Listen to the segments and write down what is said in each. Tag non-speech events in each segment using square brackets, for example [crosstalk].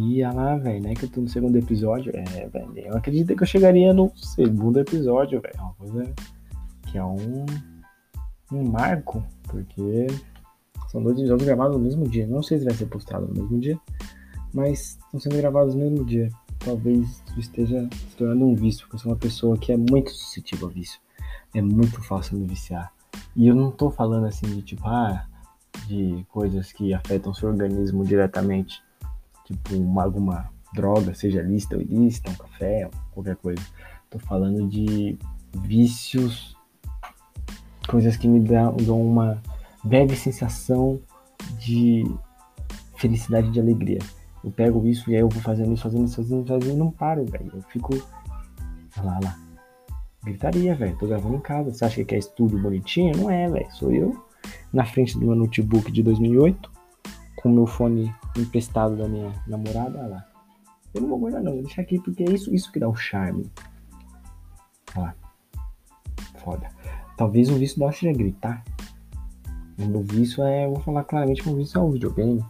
E olha lá, velho, né? Que eu tô no segundo episódio. É, velho, eu acredito que eu chegaria no segundo episódio, velho. É uma coisa que é um, um marco, porque são dois episódios gravados no mesmo dia. Não sei se vai ser postado no mesmo dia, mas estão sendo gravados no mesmo dia. Talvez esteja se tornando um vício, porque eu sou uma pessoa que é muito suscetível a vício. É muito fácil me viciar. E eu não tô falando assim de tipo, ah, de coisas que afetam o seu organismo diretamente tipo uma, alguma droga, seja lista ou ilícita, um café, qualquer coisa. Tô falando de vícios, coisas que me dão, dão uma breve sensação de felicidade, de alegria. Eu pego isso e aí eu vou fazendo isso, fazendo isso, fazendo isso, fazendo, e não paro, velho. Eu fico. Olha lá, lá. Gritaria, velho. Tô gravando em casa. Você acha que é estúdio bonitinho? Não é, velho. Sou eu na frente do meu notebook de 2008 com o meu fone emprestado da minha namorada, olha lá. Eu não vou guardar não, vou deixar aqui porque é isso, isso que dá o charme. Olha lá. Foda. Talvez o vício da seja gritar. O meu vício é, eu vou falar claramente o vício é o videogame.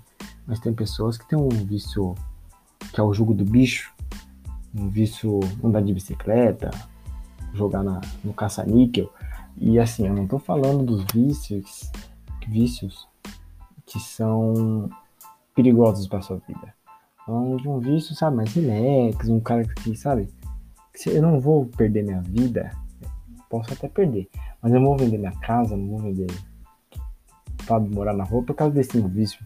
Mas tem pessoas que tem um vício que é o jogo do bicho. Um vício andar de bicicleta, jogar na, no caça-níquel. E assim, eu não tô falando dos vícios, vícios que são perigosos para sua vida. Falando de um vício, sabe, mais relax, um cara que, sabe, que eu não vou perder minha vida, posso até perder, mas eu não vou vender minha casa, não vou vender, sabe, morar na rua por causa desse vício.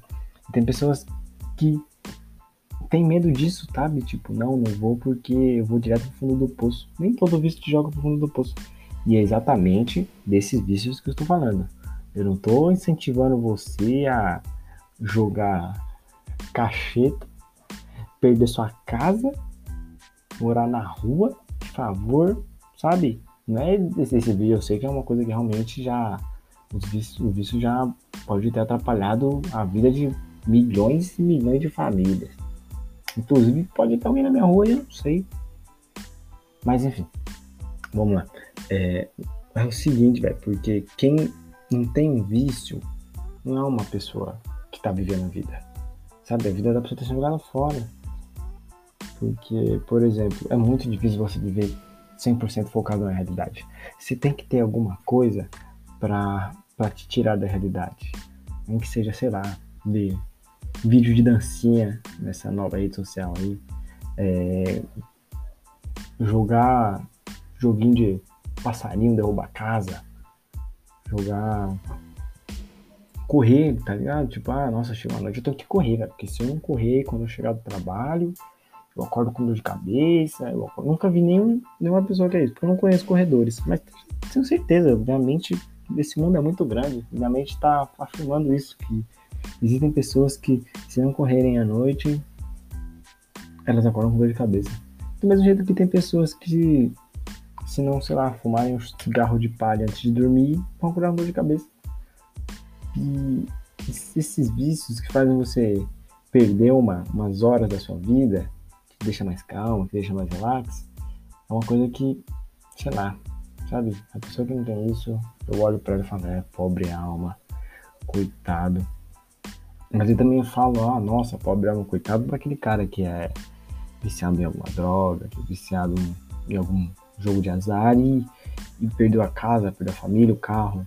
Tem pessoas que tem medo disso, sabe? Tipo, não, não vou porque eu vou direto pro fundo do poço. Nem todo vício te joga pro fundo do poço. E é exatamente desses vícios que eu estou falando. Eu não estou incentivando você a jogar cacheta, perder sua casa, morar na rua, por favor, sabe? Não é esse, vídeo, eu sei que é uma coisa que realmente já. Os vícios, o vício já pode ter atrapalhado a vida de milhões e milhões de famílias. Inclusive, pode ter alguém na minha rua eu não sei. Mas enfim, vamos lá. É, é o seguinte, velho, porque quem não tem vício, não é uma pessoa que tá vivendo a vida. Sabe? A vida da pessoa tá sendo jogada fora. Porque, por exemplo, é muito difícil você viver 100% focado na realidade. Você tem que ter alguma coisa para te tirar da realidade. Nem que seja, sei lá, de vídeo de dancinha nessa nova rede social aí. É, jogar joguinho de passarinho derrubar casa jogar. Correr, tá ligado? Tipo, ah, nossa, chegou a noite, eu tenho que correr, velho. Porque se eu não correr quando eu chegar do trabalho, eu acordo com dor de cabeça. Eu acordo... Nunca vi nenhum, nenhuma pessoa que é isso, porque eu não conheço corredores. Mas tenho certeza, minha mente, esse mundo é muito grande. Minha mente tá afirmando isso, que existem pessoas que, se não correrem à noite, elas acordam com dor de cabeça. Do mesmo jeito que tem pessoas que se não, sei lá, fumarem um cigarro de palha antes de dormir, vão curar dor de cabeça. E esses vícios que fazem você perder uma, umas horas da sua vida, que deixa mais calma, que deixa mais relax, é uma coisa que, sei lá, sabe? A pessoa que não tem isso, eu olho pra ela e falo, é, pobre alma, coitado. Mas eu também falo, ah, nossa, pobre alma, coitado para aquele cara que é viciado em alguma droga, que é viciado em algum jogo de azar e, e perdeu a casa, perdeu a família, o carro.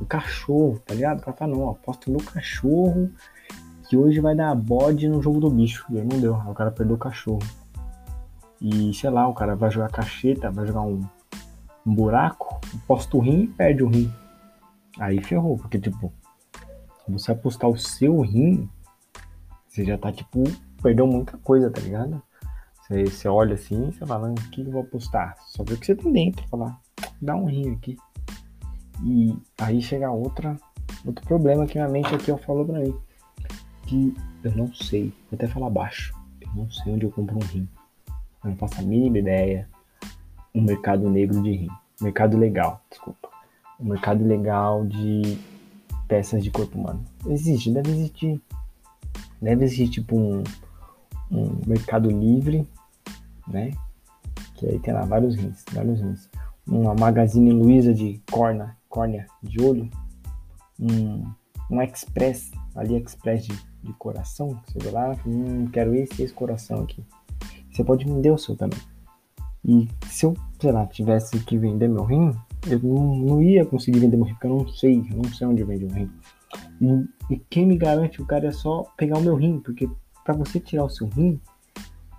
O cachorro, tá ligado? O cara fala, não, aposto no cachorro que hoje vai dar bode no jogo do bicho. E aí não deu, o cara perdeu o cachorro. E sei lá, o cara vai jogar cacheta, vai jogar um, um buraco, aposta o rim e perde o rim. Aí ferrou, porque tipo, você apostar o seu rim, você já tá tipo, perdeu muita coisa, tá ligado? Você, olha assim, você fala, o que eu vou apostar? Só ver o que você tem dentro, falar, dá um rim aqui. E aí chega outra, outro problema que minha mente aqui ó, falou pra mim. Que eu não sei, vou até falar baixo, eu não sei onde eu compro um rim. Eu não faço a mínima ideia. Um mercado negro de rim. Mercado legal, desculpa. Um mercado legal de peças de corpo humano. Existe, deve existir. Deve existir tipo um, um mercado livre né? Que aí tem lá vários rins, vários rins. Uma Magazine Luiza de córnea, córnea de olho. Um, um express, AliExpress de, de coração. Você vai lá, hum, quero esse esse coração aqui. Você pode vender o seu também. E se eu, sei lá, tivesse que vender meu rim, eu não, não ia conseguir vender meu rim, porque eu não sei, eu não sei onde vende o rim. E, e quem me garante o cara é só pegar o meu rim, porque para você tirar o seu rim,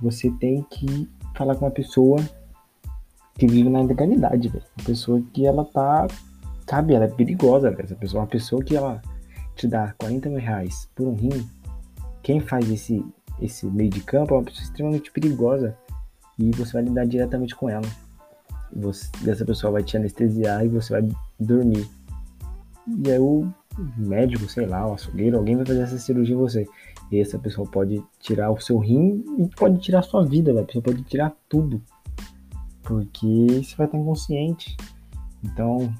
você tem que falar com uma pessoa que vive na legalidade, velho. Uma pessoa que ela tá, sabe, ela é perigosa, velho. Essa pessoa, uma pessoa que ela te dá 40 mil reais por um rim, quem faz esse, esse meio de campo é uma pessoa extremamente perigosa e você vai lidar diretamente com ela. Você, essa pessoa vai te anestesiar e você vai dormir. E aí o médico, sei lá, o açougueiro, alguém vai fazer essa cirurgia em você. E essa pessoa pode tirar o seu rim e pode tirar a sua vida, a pessoa pode tirar tudo. Porque você vai estar inconsciente. Então,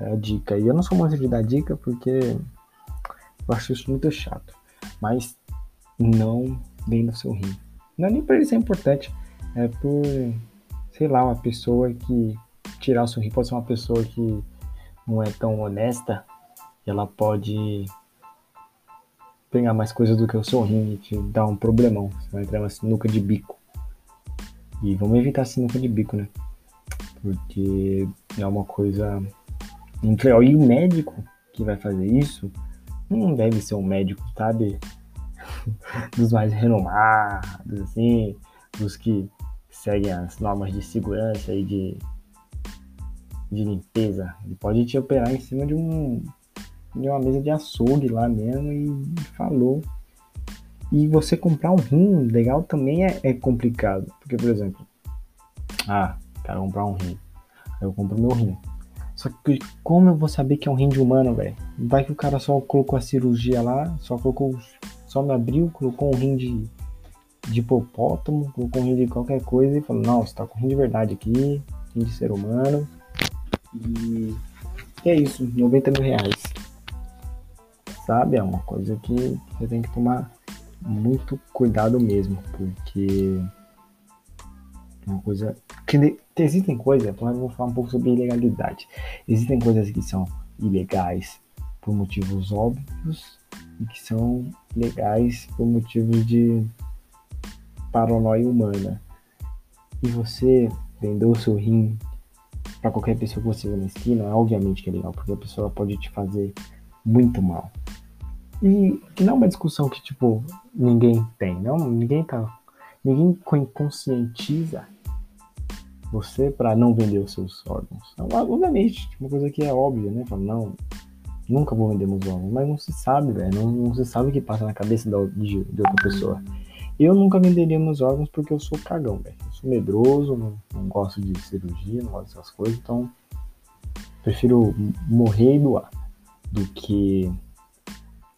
é a dica. E eu não sou muito de dar dica porque eu acho isso muito chato. Mas não vem no seu rim. Não é nem por isso é importante. É por, sei lá, uma pessoa que tirar o seu rim pode ser uma pessoa que não é tão honesta. Ela pode pegar mais coisas do que o seu rim e te dar um problemão. Você vai entrar numa sinuca de bico. E vamos evitar a sinuca de bico, né? Porque é uma coisa. E o médico que vai fazer isso não deve ser um médico, sabe? [laughs] dos mais renomados, assim, dos que seguem as normas de segurança e de, de limpeza. Ele pode te operar em cima de um de uma mesa de açougue lá mesmo e falou. E você comprar um rim legal também é, é complicado. Porque, por exemplo, ah, quero comprar um rim. Aí eu compro meu rim. Só que como eu vou saber que é um rim de humano, velho? Vai que o cara só colocou a cirurgia lá, só colocou. Só me abriu, colocou um rim de, de hipopótamo, colocou um rim de qualquer coisa e falou, não, você tá com rim de verdade aqui, rim de ser humano. E, e é isso, 90 mil reais. Sabe? É uma coisa que você tem que tomar muito cuidado mesmo, porque é uma coisa que existem coisas, vamos falar um pouco sobre ilegalidade. Existem coisas que são ilegais por motivos óbvios e que são legais por motivos de paranoia humana. E você vender o seu rim para qualquer pessoa que você vê na esquina, obviamente que é legal, porque a pessoa pode te fazer muito mal. E que não é uma discussão que, tipo, ninguém tem, não, ninguém tá. Ninguém conscientiza você para não vender os seus órgãos. Então, obviamente, uma coisa que é óbvia, né? Fala, não, nunca vou vender meus órgãos, mas não se sabe, velho. Não, não, se sabe o que passa na cabeça de, de, outra pessoa. Eu nunca venderia meus órgãos porque eu sou cagão, velho. Eu sou medroso, não, não gosto de cirurgia, não gosto dessas coisas, então prefiro morrer e doar do que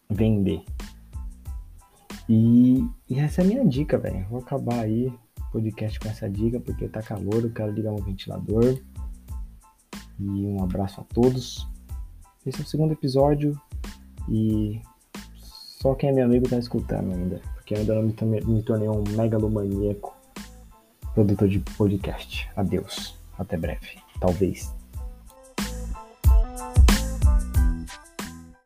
vender. E, e essa é a minha dica, velho. Vou acabar aí podcast com essa dica, porque tá calor, eu quero ligar um ventilador. E um abraço a todos. Esse é o segundo episódio e só quem é meu amigo tá escutando ainda, porque ainda não me, me tornei um megalomaníaco produtor de podcast. Adeus, até breve, talvez.